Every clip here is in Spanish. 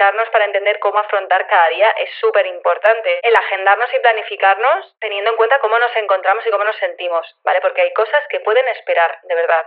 escucharnos para entender cómo afrontar cada día es súper importante. El agendarnos y planificarnos teniendo en cuenta cómo nos encontramos y cómo nos sentimos, ¿vale? Porque hay cosas que pueden esperar, de verdad.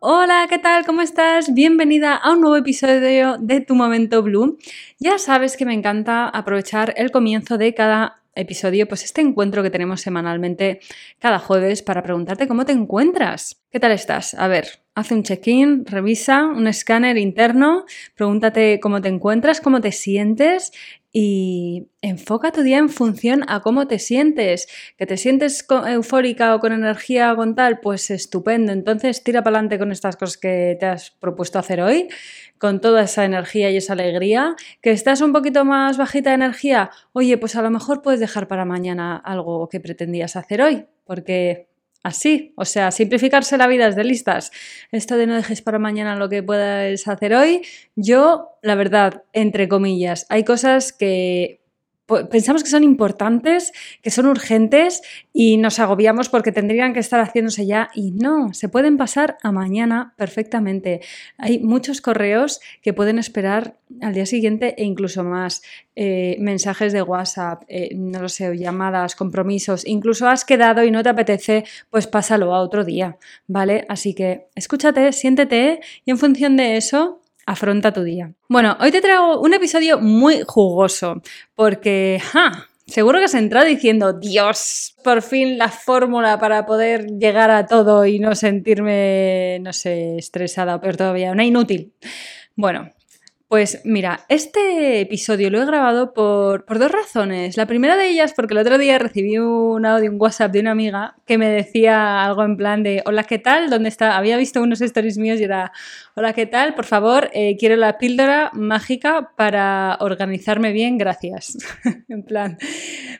Hola, ¿qué tal? ¿Cómo estás? Bienvenida a un nuevo episodio de Tu Momento Blue. Ya sabes que me encanta aprovechar el comienzo de cada episodio, pues este encuentro que tenemos semanalmente cada jueves para preguntarte cómo te encuentras. ¿Qué tal estás? A ver, haz un check-in, revisa un escáner interno, pregúntate cómo te encuentras, cómo te sientes y enfoca tu día en función a cómo te sientes. Que te sientes eufórica o con energía o con tal, pues estupendo. Entonces tira para adelante con estas cosas que te has propuesto hacer hoy, con toda esa energía y esa alegría. Que estás un poquito más bajita de energía, oye, pues a lo mejor puedes dejar para mañana algo que pretendías hacer hoy, porque así, o sea, simplificarse la vida es de listas. Esto de no dejes para mañana lo que puedas hacer hoy, yo, la verdad, entre comillas, hay cosas que pensamos que son importantes, que son urgentes y nos agobiamos porque tendrían que estar haciéndose ya y no, se pueden pasar a mañana perfectamente. Hay muchos correos que pueden esperar al día siguiente e incluso más. Eh, mensajes de WhatsApp, eh, no lo sé, llamadas, compromisos, incluso has quedado y no te apetece, pues pásalo a otro día, ¿vale? Así que escúchate, siéntete y en función de eso afronta tu día. Bueno, hoy te traigo un episodio muy jugoso porque, ¡ja! Seguro que has entrado diciendo, Dios, por fin la fórmula para poder llegar a todo y no sentirme, no sé, estresada o peor todavía, una inútil. Bueno, pues mira, este episodio lo he grabado por, dos razones. La primera de ellas porque el otro día recibí un audio, un WhatsApp de una amiga que me decía algo en plan de, hola, ¿qué tal? ¿Dónde está? Había visto unos stories míos y era, hola, ¿qué tal? Por favor, eh, quiero la píldora mágica para organizarme bien, gracias. en plan,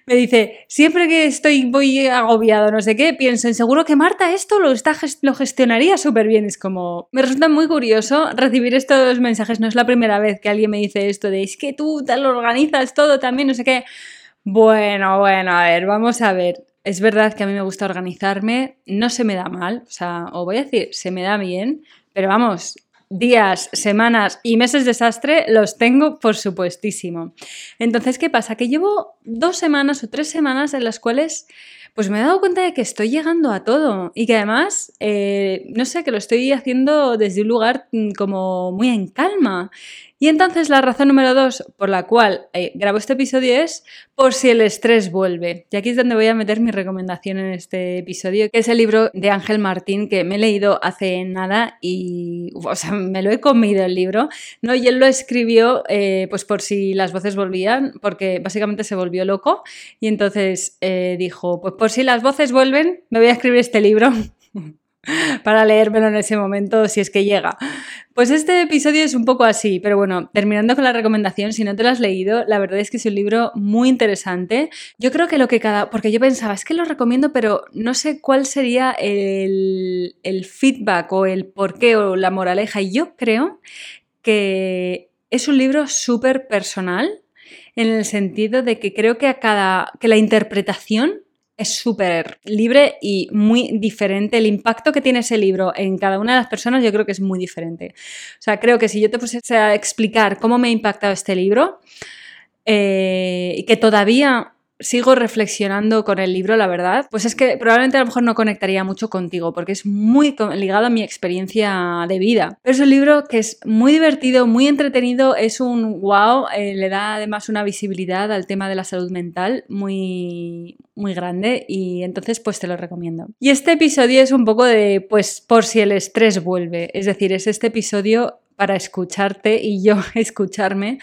me dice, siempre que estoy voy agobiado, no sé qué, pienso en seguro que Marta esto lo, está, lo gestionaría súper bien. Es como, me resulta muy curioso recibir estos mensajes, no es la primera vez que alguien me dice esto de es que tú tal organizas todo también, no sé qué. Bueno, bueno, a ver, vamos a ver. Es verdad que a mí me gusta organizarme, no se me da mal, o sea, o voy a decir, se me da bien, pero vamos, días, semanas y meses de desastre los tengo por supuestísimo. Entonces, ¿qué pasa? Que llevo dos semanas o tres semanas en las cuales pues me he dado cuenta de que estoy llegando a todo y que además, eh, no sé, que lo estoy haciendo desde un lugar mm, como muy en calma. Y entonces la razón número dos por la cual eh, grabo este episodio es por si el estrés vuelve. Y aquí es donde voy a meter mi recomendación en este episodio, que es el libro de Ángel Martín, que me he leído hace nada y, o sea, me lo he comido el libro, ¿no? Y él lo escribió, eh, pues por si las voces volvían, porque básicamente se volvió loco y entonces eh, dijo, pues por si las voces vuelven, me voy a escribir este libro. para leérmelo en ese momento si es que llega. Pues este episodio es un poco así, pero bueno, terminando con la recomendación, si no te lo has leído, la verdad es que es un libro muy interesante. Yo creo que lo que cada... porque yo pensaba, es que lo recomiendo, pero no sé cuál sería el, el feedback o el porqué o la moraleja. Y yo creo que es un libro súper personal en el sentido de que creo que a cada... que la interpretación es súper libre y muy diferente. El impacto que tiene ese libro en cada una de las personas yo creo que es muy diferente. O sea, creo que si yo te pusiese a explicar cómo me ha impactado este libro, eh, que todavía sigo reflexionando con el libro, la verdad, pues es que probablemente a lo mejor no conectaría mucho contigo porque es muy ligado a mi experiencia de vida. Pero es un libro que es muy divertido, muy entretenido, es un wow, eh, le da además una visibilidad al tema de la salud mental muy, muy grande y entonces pues te lo recomiendo. Y este episodio es un poco de pues por si el estrés vuelve, es decir, es este episodio para escucharte y yo escucharme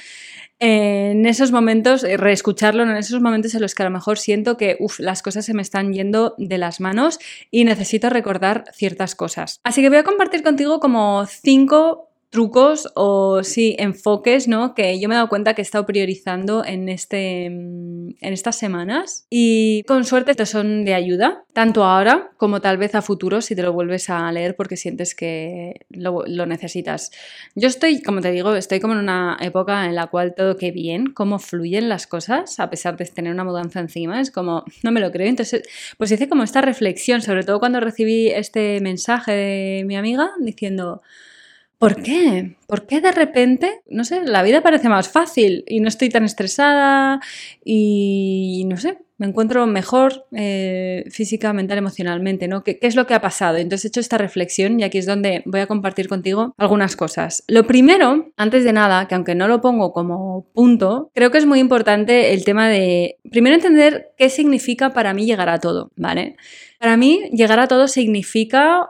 en esos momentos, eh, reescucharlo en esos momentos en los que a lo mejor siento que las cosas se me están yendo de las manos y necesito recordar ciertas cosas. Así que voy a compartir contigo como cinco trucos o sí, enfoques, ¿no? Que yo me he dado cuenta que he estado priorizando en, este, mm, en estas semanas y con suerte te son de ayuda, tanto ahora como tal vez a futuro si te lo vuelves a leer porque sientes que lo, necesitas. Yo estoy, como te digo, estoy como en una época en la cual todo que bien, cómo fluyen las cosas a pesar de tener una mudanza encima, es como, no me lo creo. Entonces, pues hice como esta reflexión, sobre todo cuando recibí este mensaje de mi amiga diciendo, ¿Por qué? ¿Por qué de repente, no sé, la vida parece más fácil y no estoy tan estresada y no sé, me encuentro mejor eh, física, mental, emocionalmente, ¿no? ¿Qué, ¿Qué, es lo que ha pasado? Entonces he hecho esta reflexión y aquí es donde voy a compartir contigo algunas cosas. Lo primero, antes de nada, que aunque no lo pongo como punto, creo que es muy importante el tema de, primero entender qué significa para mí llegar a todo, ¿vale? Para mí llegar a todo significa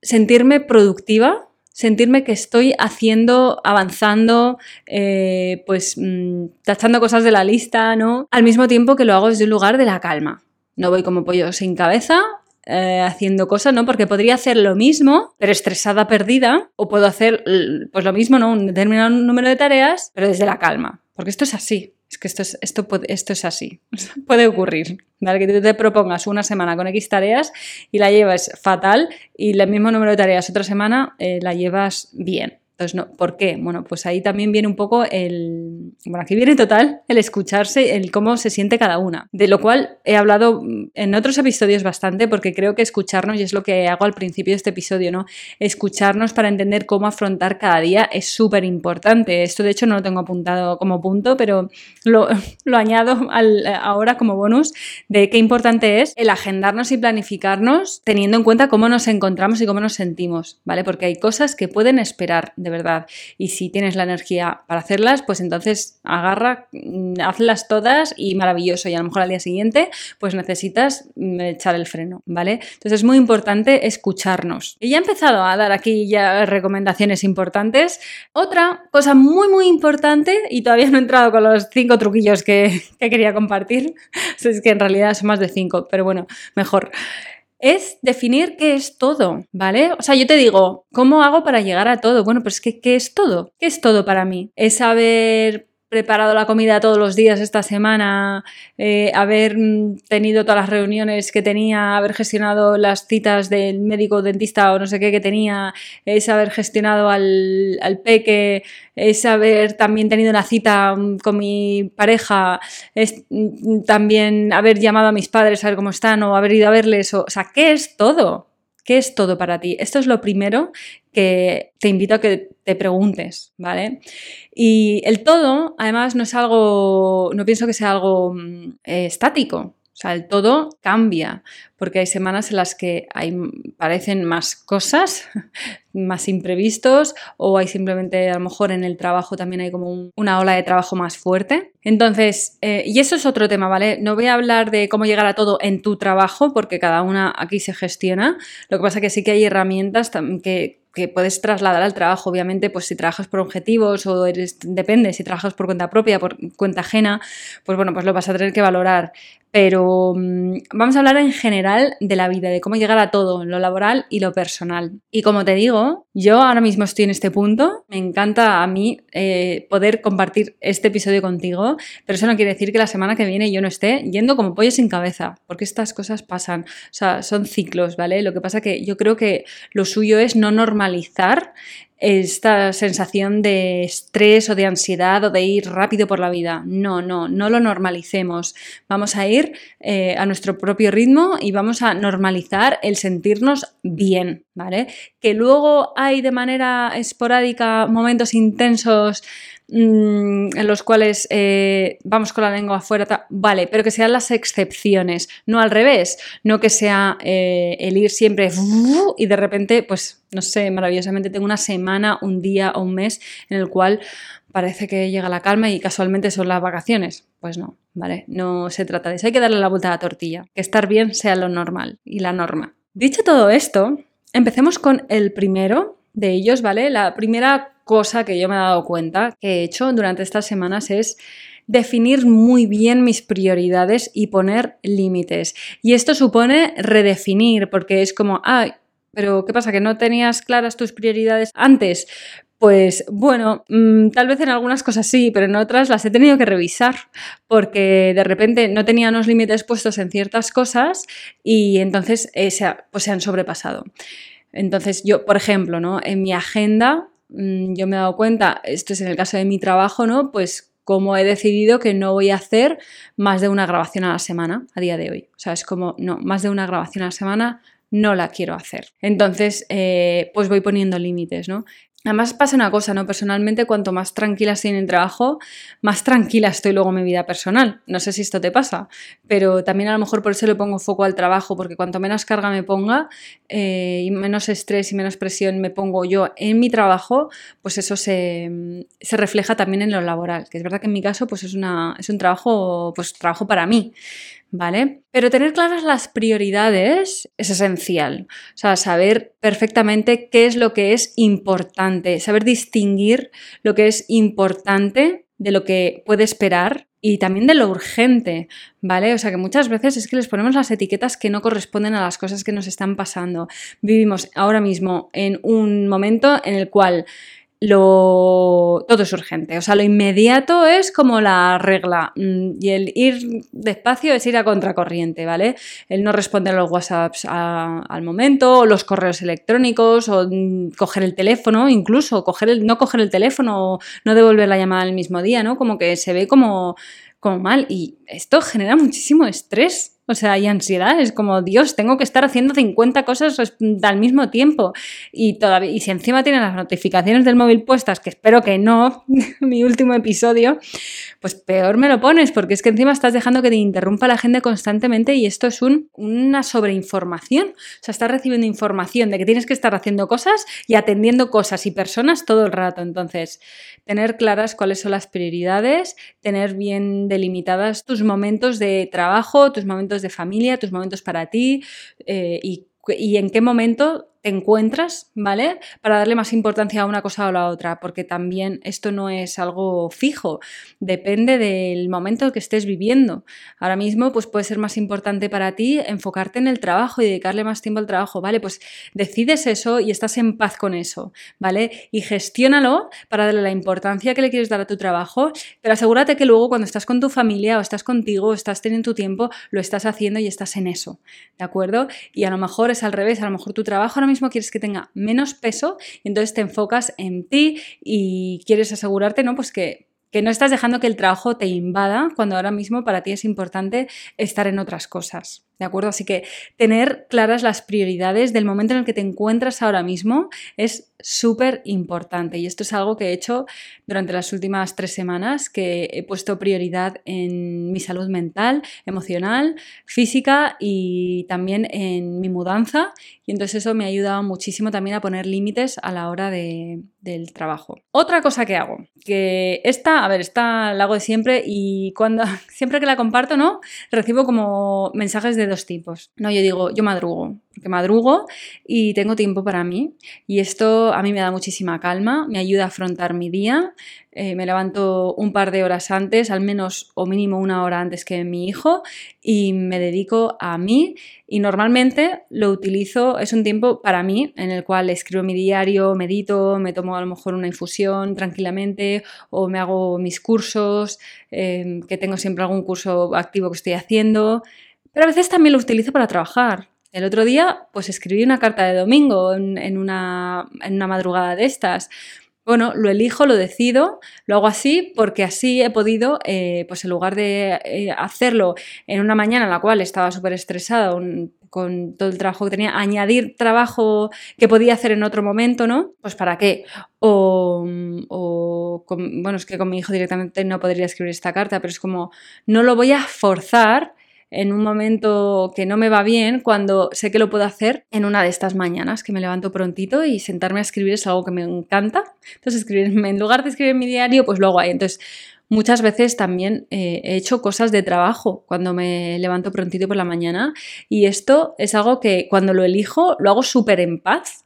sentirme productiva sentirme que estoy haciendo, avanzando, eh, pues mm, tachando cosas de la lista, ¿no? Al mismo tiempo que lo hago desde un lugar de la calma. No voy como pollo sin cabeza, eh, haciendo cosas, ¿no? Porque podría hacer lo mismo, pero estresada, perdida, o puedo hacer pues lo mismo, ¿no? Un determinado número de tareas, pero desde la calma. Porque esto es así. Es que esto es, esto, esto es así. Puede ocurrir. ¿vale? Que tú te propongas una semana con X tareas y la llevas fatal y el mismo número de tareas otra semana eh, la llevas bien. Entonces, no, ¿por qué? Bueno, pues ahí también viene un poco el. Bueno, aquí viene total el escucharse, el cómo se siente cada una. De lo cual he hablado en otros episodios bastante, porque creo que escucharnos, y es lo que hago al principio de este episodio, ¿no? Escucharnos para entender cómo afrontar cada día es súper importante. Esto, de hecho, no lo tengo apuntado como punto, pero lo, lo añado ahora como bonus de qué importante es el agendarnos y planificarnos teniendo en cuenta cómo nos encontramos y cómo nos sentimos, ¿vale? Porque hay cosas que pueden esperar. De verdad. Y si tienes la energía para hacerlas, pues entonces agarra, mm, hazlas todas y maravilloso. Y a lo mejor al día siguiente, pues necesitas mm, echar el freno, ¿vale? Entonces es muy importante escucharnos. Y ya he empezado a dar aquí ya recomendaciones importantes. Otra cosa muy, muy importante, y todavía no he entrado con los cinco truquillos que, que quería compartir, es que en realidad son más de cinco, pero bueno, mejor es definir qué es todo, ¿vale? O sea, yo te digo, ¿cómo hago para llegar a todo? Bueno, pues que, ¿qué es todo? ¿Qué es todo para mí? Es saber preparado la comida todos los días esta semana, eh, haber mm, tenido todas las reuniones que tenía, haber gestionado las citas del médico dentista o no sé qué que tenía, es haber gestionado al, al peque, es haber también tenido una cita mm, con mi pareja, es mm, también haber llamado a mis padres a ver cómo están o haber ido a verles, o, o sea, ¿qué es todo? ¿Qué es todo para ti? Esto es lo primero que te invito a que te preguntes, ¿vale? Y el todo, además, no es algo, no pienso que sea algo mm, eh, estático. O sea, el todo cambia, porque hay semanas en las que hay, parecen más cosas, más imprevistos, o hay simplemente, a lo mejor en el trabajo también hay como una ola de trabajo más fuerte. Entonces, eh, y eso es otro tema, ¿vale? No voy a hablar de cómo llegar a todo en tu trabajo, porque cada una aquí se gestiona. Lo que pasa es que sí que hay herramientas que, que puedes trasladar al trabajo. Obviamente, pues si trabajas por objetivos o eres, depende, si trabajas por cuenta propia, por cuenta ajena, pues bueno, pues lo vas a tener que valorar. Pero mm, vamos a hablar en general de la vida, de cómo llegar a todo, lo laboral y lo personal. Y como te digo, yo ahora mismo estoy en este punto, me encanta a mí eh, poder compartir este episodio contigo, pero eso no quiere decir que la semana que viene yo no esté yendo como pollo sin cabeza, porque estas cosas pasan, o sea, son ciclos, ¿vale? Lo que pasa que yo creo que lo suyo es no normalizar esta sensación de estrés o de ansiedad o de ir rápido por la vida. No, no, no lo normalicemos. Vamos a ir eh, a nuestro propio ritmo y vamos a normalizar el sentirnos bien, ¿vale? Que luego hay de manera esporádica momentos intensos mm, en los cuales eh, vamos con la lengua afuera, vale, pero que sean las excepciones, no al revés, no que sea eh, el ir siempre y de repente, pues, no sé, maravillosamente tengo una semana, un día o un mes en el cual parece que llega la calma y casualmente son las vacaciones. Pues no, ¿vale? No se trata de eso, hay que darle la vuelta a la tortilla, que estar bien sea lo normal y la norma. Dicho todo esto, empecemos con el primero de ellos, ¿vale? La primera cosa que yo me he dado cuenta que he hecho durante estas semanas es definir muy bien mis prioridades y poner límites. Y esto supone redefinir, porque es como, ay, pero ¿qué pasa? ¿Que no tenías claras tus prioridades antes? Pues bueno, mm, tal vez en algunas cosas sí, pero en otras las he tenido que revisar porque de repente no tenía unos límites puestos en ciertas cosas y entonces eh, se, pues se han sobrepasado. Entonces yo, por ejemplo, ¿no? en mi agenda yo me he dado cuenta, esto es en el caso de mi trabajo, ¿no? Pues como he decidido que no voy a hacer más de una grabación a la semana a día de hoy. O sea, es como, no, más de una grabación a la semana no la quiero hacer. Entonces, eh, pues voy poniendo límites, ¿no? Además pasa una cosa, ¿no? Personalmente, cuanto más tranquila estoy en el trabajo, más tranquila estoy luego en mi vida personal. No sé si esto te pasa, pero también a lo mejor por eso le pongo foco al trabajo, porque cuanto menos carga me ponga eh, y menos estrés y menos presión me pongo yo en mi trabajo, pues eso se, se, refleja también en lo laboral, que es verdad que en mi caso pues es, una, es un trabajo, pues trabajo para mí. ¿Vale? Pero tener claras las prioridades es esencial. O sea, saber perfectamente qué es lo que es importante, saber distinguir lo que es importante de lo que puede esperar y también de lo urgente, ¿vale? O sea que muchas veces es que les ponemos las etiquetas que no corresponden a las cosas que nos están pasando. Vivimos ahora mismo en un momento en el cual lo, todo es urgente. O sea, lo inmediato es como la regla mm, y el ir despacio es ir a contracorriente, ¿vale? El no responder los WhatsApps al momento, o los correos electrónicos, o mm, coger el teléfono, incluso no coger el teléfono, o no devolver la llamada el mismo día, ¿no? Como que se ve como, como mal y esto genera muchísimo estrés. O sea, hay ansiedad, es como, Dios, tengo que estar haciendo 50 cosas al mismo tiempo. Y, todavía, y si encima tienen las notificaciones del móvil puestas, que espero que no, mi último episodio, pues peor me lo pones, porque es que encima estás dejando que te interrumpa la gente constantemente y esto es un, una sobreinformación. O sea, estás recibiendo información de que tienes que estar haciendo cosas y atendiendo cosas y personas todo el rato. Entonces, tener claras cuáles son las prioridades, tener bien delimitadas tus momentos de trabajo, tus de familia, tus momentos para ti eh, y, y en qué momento te encuentras, ¿vale? Para darle más importancia a una cosa o a la otra, porque también esto no es algo fijo, depende del momento que estés viviendo. Ahora mismo, pues puede ser más importante para ti enfocarte en el trabajo y dedicarle más tiempo al trabajo, ¿vale? Pues decides eso y estás en paz con eso, ¿vale? Y gestiónalo para darle la importancia que le quieres dar a tu trabajo, pero asegúrate que luego cuando estás con tu familia o estás contigo o estás teniendo tu tiempo, lo estás haciendo y estás en eso, ¿de acuerdo? Y a lo mejor es al revés, a lo mejor tu trabajo ahora mismo quieres que tenga menos peso y entonces te enfocas en ti y quieres asegurarte, ¿no? Pues que que no estás dejando que el trabajo te invada cuando ahora mismo para ti es importante estar en otras cosas. ¿De acuerdo? Así que tener claras las prioridades del momento en el que te encuentras ahora mismo es súper importante. Y esto es algo que he hecho durante las últimas tres semanas, que he puesto prioridad en mi salud mental, emocional, física y también en mi mudanza. Y entonces eso me ha ayudado muchísimo también a poner límites a la hora de, del trabajo. Otra cosa que hago, que esta, a ver, esta la hago de siempre y cuando siempre que la comparto, ¿no? Recibo como mensajes de dos tipos. No, yo digo, yo madrugo, porque madrugo y tengo tiempo para mí. Y esto a mí me da muchísima calma, me ayuda a afrontar mi día. Eh, me levanto un par de horas antes, al menos o mínimo una hora antes que mi hijo, y me dedico a mí. Y normalmente lo utilizo, es un tiempo para mí, en el cual escribo mi diario, medito, me tomo a lo mejor una infusión tranquilamente, o me hago mis cursos, eh, que tengo siempre algún curso activo que estoy haciendo. Pero a veces también lo utilizo para trabajar. El otro día, pues escribí una carta de domingo en, una, madrugada de estas. Bueno, lo elijo, lo decido, lo hago así porque así he podido, eh, pues en lugar de eh, hacerlo en una mañana en la cual estaba súper estresada con todo el trabajo que tenía, añadir trabajo que podía hacer en otro momento, ¿no? Pues para qué. O o, o bueno, es que con mi hijo directamente no podría escribir esta carta, pero es como, no lo voy a forzar en un momento que no me va bien cuando sé que lo puedo hacer en una de estas mañanas que me levanto prontito y sentarme a escribir es algo que me encanta. Entonces, escribirme, en lugar de escribir mi diario, pues lo hago ahí. Entonces, muchas veces también eh, he hecho cosas de trabajo cuando me levanto prontito por la mañana y esto es algo que cuando lo elijo lo hago súper en paz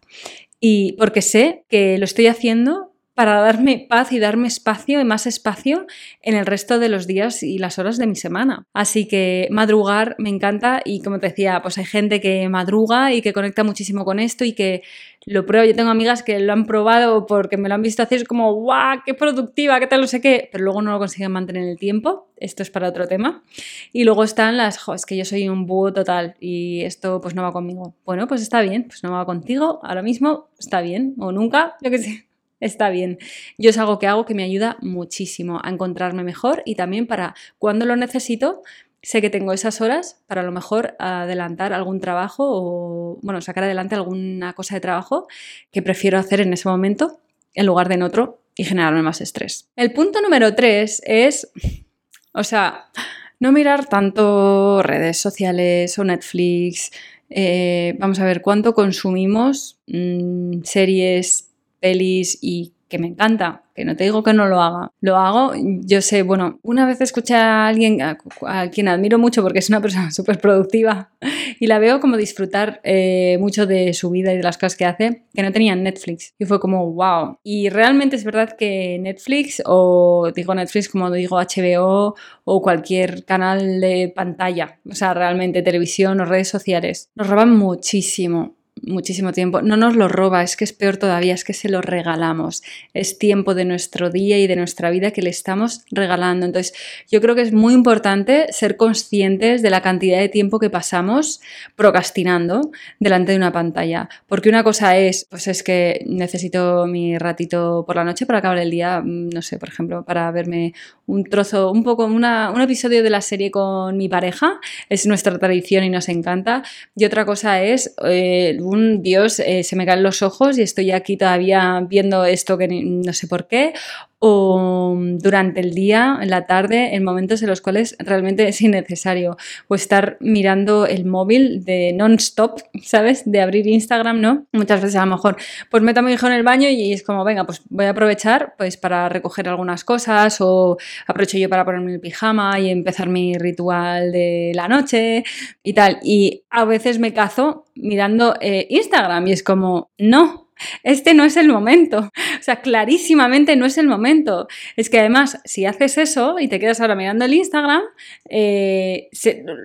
y porque sé que lo estoy haciendo para darme paz y darme espacio y más espacio en el resto de los días y las horas de mi semana. Así que madrugar me encanta y como te decía, pues hay gente que madruga y que conecta muchísimo con esto y que lo prueba. Yo tengo amigas que lo han probado porque me lo han visto hacer, es como, ¡guau! ¡Qué productiva! ¿Qué tal? No sé qué, pero luego no lo consiguen mantener en el tiempo. Esto es para otro tema. Y luego están las, jo, es que yo soy un búho total y esto pues no va conmigo. Bueno, pues está bien, pues no va contigo, ahora mismo está bien, o nunca, yo qué sé está bien. Yo es algo que hago que me ayuda muchísimo a encontrarme mejor y también para cuando lo necesito, sé que tengo esas horas para a lo mejor adelantar algún trabajo o, bueno, sacar adelante alguna cosa de trabajo que prefiero hacer en ese momento en lugar de en otro y generarme más estrés. El punto número tres es, o sea, no mirar tanto redes sociales o Netflix. Eh, vamos a ver cuánto consumimos mm, series, pelis y que me encanta, que no te digo que no lo haga. Lo hago, yo sé, bueno, una vez escuché a alguien a, quien admiro mucho porque es una persona súper productiva y la veo como disfrutar eh, mucho de su vida y de las cosas que hace, que no tenía Netflix. Y fue como, wow. Y realmente es verdad que Netflix, o digo Netflix como digo HBO o cualquier canal de pantalla, o sea, realmente televisión o redes sociales, nos roban muchísimo muchísimo tiempo. No nos lo roba, es que es peor todavía, es que se lo regalamos. Es tiempo de nuestro día y de nuestra vida que le estamos regalando. Entonces, yo creo que es muy importante ser conscientes de la cantidad de tiempo que pasamos procrastinando delante de una pantalla. Porque una cosa es, pues es que necesito mi ratito por la noche para acabar el día, mm, no sé, por ejemplo, para verme un trozo, un poco, una, un episodio de la serie con mi pareja. Es nuestra tradición y nos encanta. Y otra cosa es... Eh, Dios, eh, se me caen los ojos y estoy aquí todavía viendo esto que no sé por qué, o durante el día, en la tarde, en momentos en los cuales realmente es innecesario, o estar mirando el móvil de non-stop, ¿sabes? De abrir Instagram, ¿no? Muchas veces a lo mejor, pues meto a mi hijo en el baño y es como, venga, pues voy a aprovechar pues para recoger algunas cosas o aprovecho yo para ponerme el pijama y empezar mi ritual de la noche y tal. Y a veces me cazo mirando eh, Instagram y es como, no, este no es el momento. O sea, clarísimamente no es el momento. Es que además, si haces eso y te quedas ahora mirando el Instagram, eh,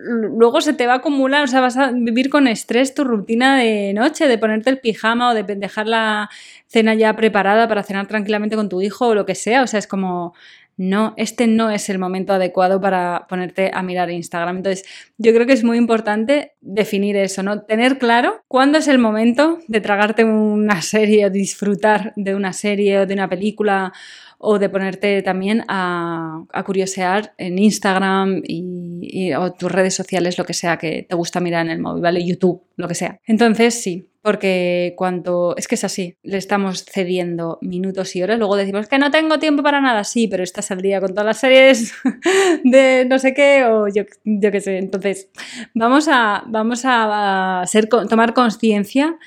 luego se te va a acumular, o sea, vas a vivir con estrés tu rutina de noche, de ponerte el pijama o de dejar la cena ya preparada para cenar tranquilamente con tu hijo o lo que sea. O sea, es como, no, este no es el momento adecuado para ponerte a mirar Instagram. Entonces, yo creo que es muy importante definir eso, ¿no? Tener claro cuándo es el momento de tragarte una serie o disfrutar de una serie o de una película o de ponerte también a, curiosear en Instagram y, o tus redes sociales, lo que sea que te gusta mirar en el móvil, ¿vale? YouTube, lo que sea. Entonces, sí, porque cuanto es que es así, le estamos cediendo minutos y horas, luego decimos que no tengo tiempo para nada, sí, pero estás al día con todas las series de no sé qué o yo, yo qué sé. Entonces, vamos a, vamos a, ser, tomar conciencia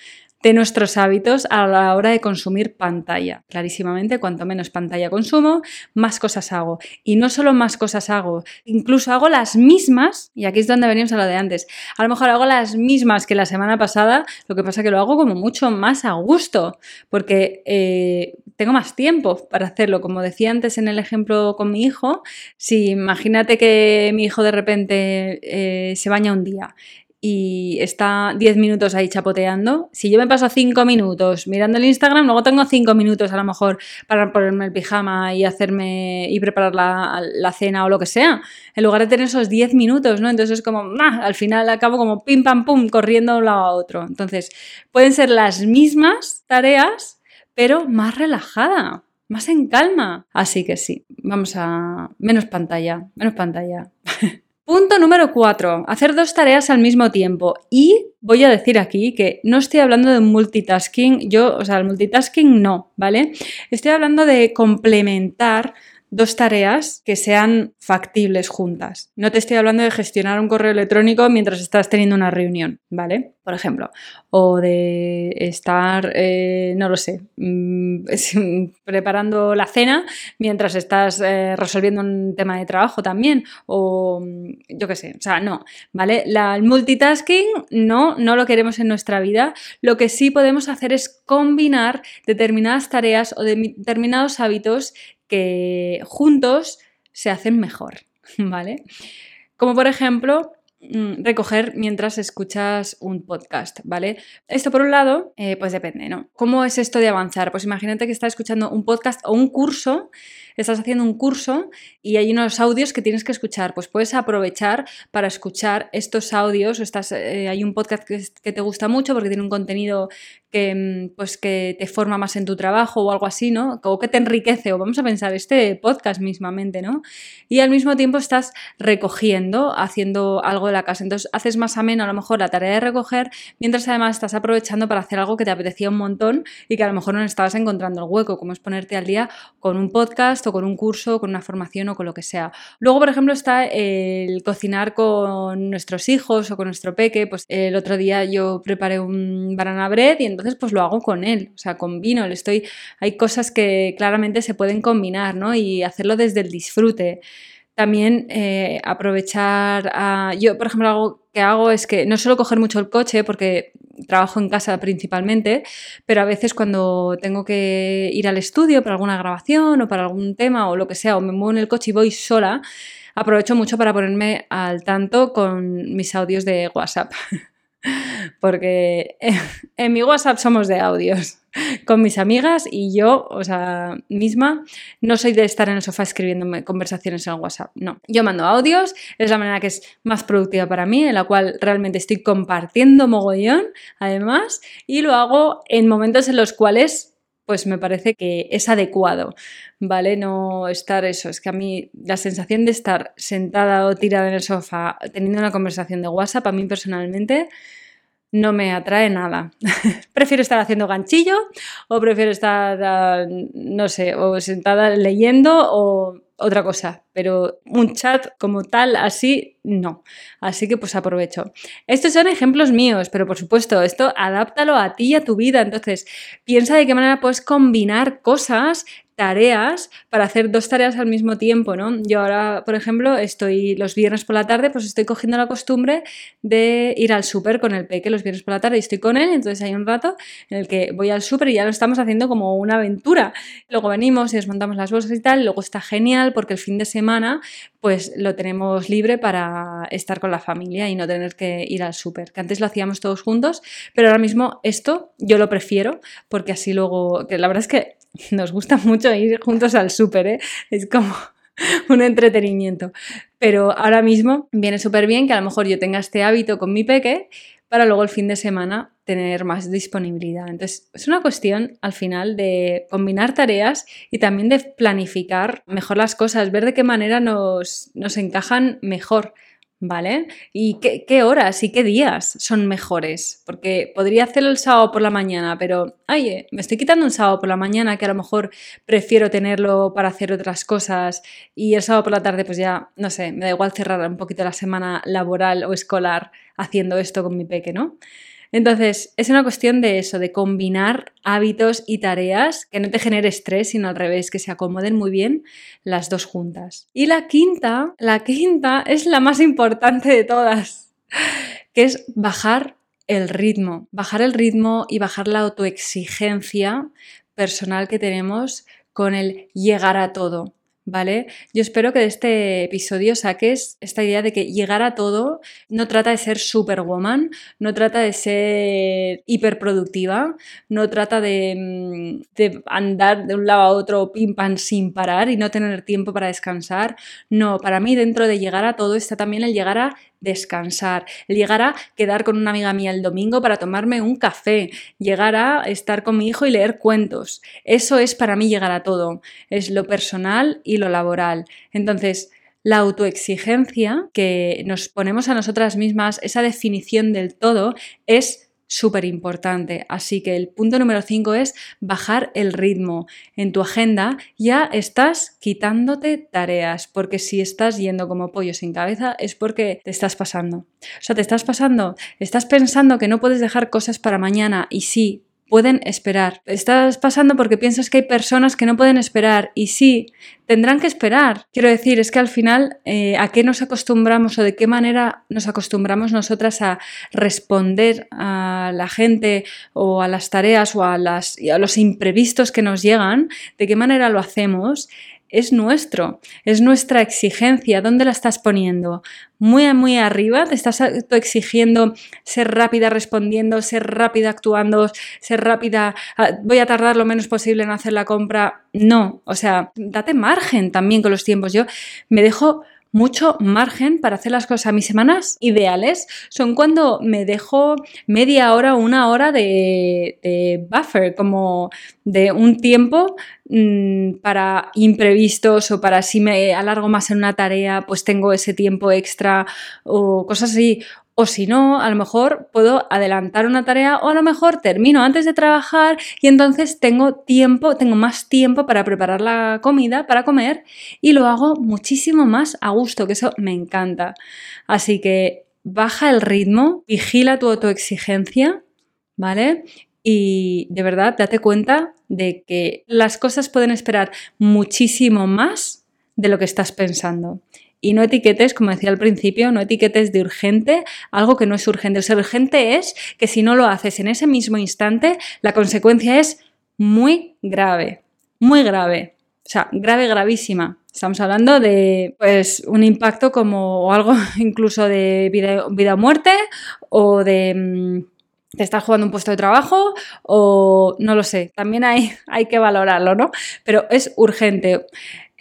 de nuestros hábitos a la hora de consumir pantalla. Clarísimamente, cuanto menos pantalla consumo, más cosas hago. Y no solo más cosas hago, incluso hago las mismas, y aquí es donde venimos a lo de antes, a lo mejor hago las mismas que la semana pasada, lo que pasa que lo hago como mucho más a gusto, porque eh, tengo más tiempo para hacerlo. Como decía antes en el ejemplo con mi hijo, si imagínate que mi hijo de repente eh, se baña un día y está 10 minutos ahí chapoteando, si yo me paso 5 minutos mirando el Instagram, luego tengo 5 minutos a lo mejor para ponerme el pijama y hacerme y preparar la, cena o lo que sea, en lugar de tener esos 10 minutos, ¿no? Entonces es como, al final acabo como pim pam pum corriendo de un lado a otro. Entonces, pueden ser las mismas tareas, pero más relajada, más en calma. Así que sí, vamos a menos pantalla, menos pantalla. Punto número 4. Hacer dos tareas al mismo tiempo. Y voy a decir aquí que no estoy hablando de multitasking. Yo, o sea, el multitasking no, ¿vale? Estoy hablando de complementar dos tareas que sean factibles juntas. No te estoy hablando de gestionar un correo electrónico mientras estás teniendo una reunión, ¿vale? Por ejemplo, o de estar, eh, no lo sé, mm, preparando la cena mientras estás eh, resolviendo un tema de trabajo también, o mm, yo qué sé, o sea, no, ¿vale? El multitasking no, no lo queremos en nuestra vida. Lo que sí podemos hacer es combinar determinadas tareas o determinados hábitos que juntos se hacen mejor, ¿vale? Como por ejemplo, mm, recoger mientras escuchas un podcast, ¿vale? Esto por un lado, eh, pues depende, ¿no? ¿Cómo es esto de avanzar? Pues imagínate que estás escuchando un podcast o un curso estás haciendo un curso y hay unos audios que tienes que escuchar, pues puedes aprovechar para escuchar estos audios o estás, eh, hay un podcast que, te gusta mucho porque tiene un contenido que, mm, pues, que te forma más en tu trabajo o algo así, ¿no? O que te enriquece, o vamos a pensar este podcast mismamente, ¿no? Y al mismo tiempo estás recogiendo, haciendo algo de la casa. Entonces haces más ameno a lo mejor la tarea de recoger, mientras además estás aprovechando para hacer algo que te apetecía un montón y que a lo mejor no estabas encontrando el hueco, como es ponerte al día con un podcast o con un curso, con una formación o con lo que sea. Luego, por ejemplo, está el cocinar con nuestros hijos o con nuestro peque. Pues el otro día yo preparé un banana bread y entonces pues lo hago con él, o sea, combino, le estoy... Hay cosas que claramente se pueden combinar, ¿no? Y hacerlo desde el disfrute. También eh, aprovechar a... Yo, por ejemplo, algo que hago es que no suelo coger mucho el coche porque trabajo en casa principalmente, pero a veces cuando tengo que ir al estudio para alguna grabación o para algún tema o lo que sea, o me muevo en el coche y voy sola, aprovecho mucho para ponerme al tanto con mis audios de WhatsApp. porque en mi WhatsApp somos de audios con mis amigas y yo, o sea, misma, no soy de estar en el sofá escribiendo conversaciones en WhatsApp, no. Yo mando audios, es la manera que es más productiva para mí, en la cual realmente estoy compartiendo mogollón, además, y lo hago en momentos en los cuales pues me parece que es adecuado, ¿vale? No estar eso, es que a mí la sensación de estar sentada o tirada en el sofá teniendo una conversación de WhatsApp, a mí personalmente no me atrae nada. prefiero estar haciendo ganchillo o prefiero estar, ah, no sé, o sentada leyendo o otra cosa, pero un chat como tal, así, no. Así que pues aprovecho. Estos son ejemplos míos, pero por supuesto, esto adáptalo a ti y a tu vida. Entonces, piensa de qué manera puedes combinar cosas tareas para hacer dos tareas al mismo tiempo, ¿no? Yo ahora, por ejemplo, estoy los viernes por la tarde, pues estoy cogiendo la costumbre de ir al súper con el peque los viernes por la tarde y estoy con él, entonces hay un rato en el que voy al súper y ya lo estamos haciendo como una aventura. Luego venimos y desmontamos las bolsas y tal, luego está genial porque el fin de semana pues lo tenemos libre para estar con la familia y no tener que ir al súper, que antes lo hacíamos todos juntos, pero ahora mismo esto yo lo prefiero porque así luego, la verdad es que nos gusta mucho ir juntos al súper, ¿eh? es como un entretenimiento. Pero ahora mismo viene súper bien que a lo mejor yo tenga este hábito con mi peque para luego el fin de semana tener más disponibilidad. Entonces, es una cuestión al final de combinar tareas y también de planificar mejor las cosas, ver de qué manera nos, nos encajan mejor. ¿Vale? ¿Y qué, horas y qué días son mejores? Porque podría hacerlo el sábado por la mañana, pero, oye, me estoy quitando un sábado por la mañana que a lo mejor prefiero tenerlo para hacer otras cosas y el sábado por la tarde pues ya, no sé, me da igual cerrar un poquito la semana laboral o escolar haciendo esto con mi peque, ¿no? Entonces, es una cuestión de eso, de combinar hábitos y tareas que no te genere estrés, sino al revés, que se acomoden muy bien las dos juntas. Y la quinta, la quinta es la más importante de todas, que es bajar el ritmo, bajar el ritmo y bajar la autoexigencia personal que tenemos con el llegar a todo. ¿Vale? Yo espero que de este episodio saques esta idea de que llegar a todo no trata de ser superwoman, no trata de ser hiperproductiva, no trata de, mm, de, andar de un lado a otro pim pam sin parar y no tener tiempo para descansar. No, para mí dentro de llegar a todo está también el llegar a descansar, llegar a quedar con una amiga mía el domingo para tomarme un café, llegar a estar con mi hijo y leer cuentos. Eso es para mí llegar a todo, es lo personal y lo laboral. Entonces, La autoexigencia que nos ponemos a nosotras mismas, esa definición del todo, es súper importante. Así que el punto número 5 es bajar el ritmo. En tu agenda ya estás quitándote tareas, porque si estás yendo como pollo sin cabeza es porque te estás pasando. O sea, te estás pasando, estás pensando que no puedes dejar cosas para mañana y sí, pueden esperar. Estás pasando porque piensas que hay personas que no pueden esperar y sí, tendrán que esperar. Quiero decir, es que al final, eh, ¿a qué nos acostumbramos o de qué manera nos acostumbramos nosotras a responder a la gente o a las tareas o a, los imprevistos que nos llegan? ¿De qué manera lo hacemos? Es nuestro, es nuestra exigencia. ¿Dónde la estás poniendo? Muy, muy arriba, te estás exigiendo ser rápida respondiendo, ser rápida actuando, ser rápida, voy a tardar lo menos posible en hacer la compra. No, o sea, date margen también con los tiempos. Yo me dejo mucho margen para hacer las cosas. Mis semanas ideales son cuando me dejo media hora o una hora de, buffer, como de un tiempo mm, para imprevistos o para si me alargo más en una tarea, pues tengo ese tiempo extra o cosas así. O si no, a lo mejor puedo adelantar una tarea o a lo mejor termino antes de trabajar y entonces tengo tiempo, tengo más tiempo para preparar la comida, para comer y lo hago muchísimo más a gusto, que eso me encanta. Así que baja el ritmo, vigila tu autoexigencia, ¿vale? Y de verdad, date cuenta de que las cosas pueden esperar muchísimo más de lo que estás pensando. Y no etiquetes, como decía al principio, no etiquetes de urgente algo que no es urgente. O sea, urgente es que si no lo haces en ese mismo instante, la consecuencia es muy grave, muy grave. O sea, grave, gravísima. Estamos hablando de pues, un impacto como algo incluso de vida, vida o muerte o de mm, te estás jugando un puesto de trabajo o no lo sé, también hay, hay que valorarlo, ¿no? Pero es urgente.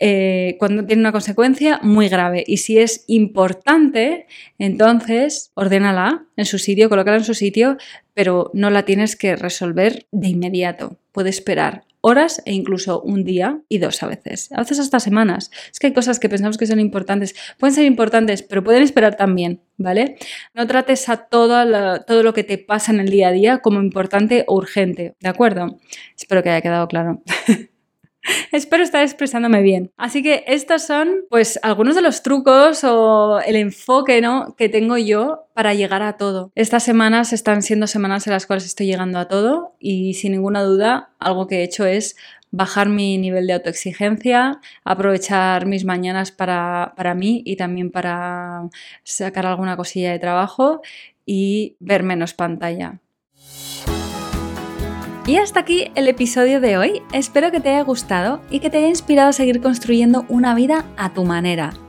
Eh, cuando tiene una consecuencia muy grave. Y si es importante, entonces ordénala en su sitio, colócala en su sitio, pero no la tienes que resolver de inmediato. Puede esperar horas e incluso un día y dos a veces, a veces hasta semanas. Es que hay cosas que pensamos que son importantes, pueden ser importantes, pero pueden esperar también, ¿vale? No trates a todo todo lo que te pasa en el día a día como importante o urgente, ¿de acuerdo? Espero que haya quedado claro. Espero estar expresándome bien. Así que estos son pues algunos de los trucos o el enfoque ¿no? que tengo yo para llegar a todo. Estas semanas están siendo semanas en las cuales estoy llegando a todo y sin ninguna duda algo que he hecho es bajar mi nivel de autoexigencia, aprovechar mis mañanas para, para mí y también para sacar alguna cosilla de trabajo y ver menos pantalla. Y hasta aquí el episodio de hoy. Espero que te haya gustado y que te haya inspirado a seguir construyendo una vida a tu manera.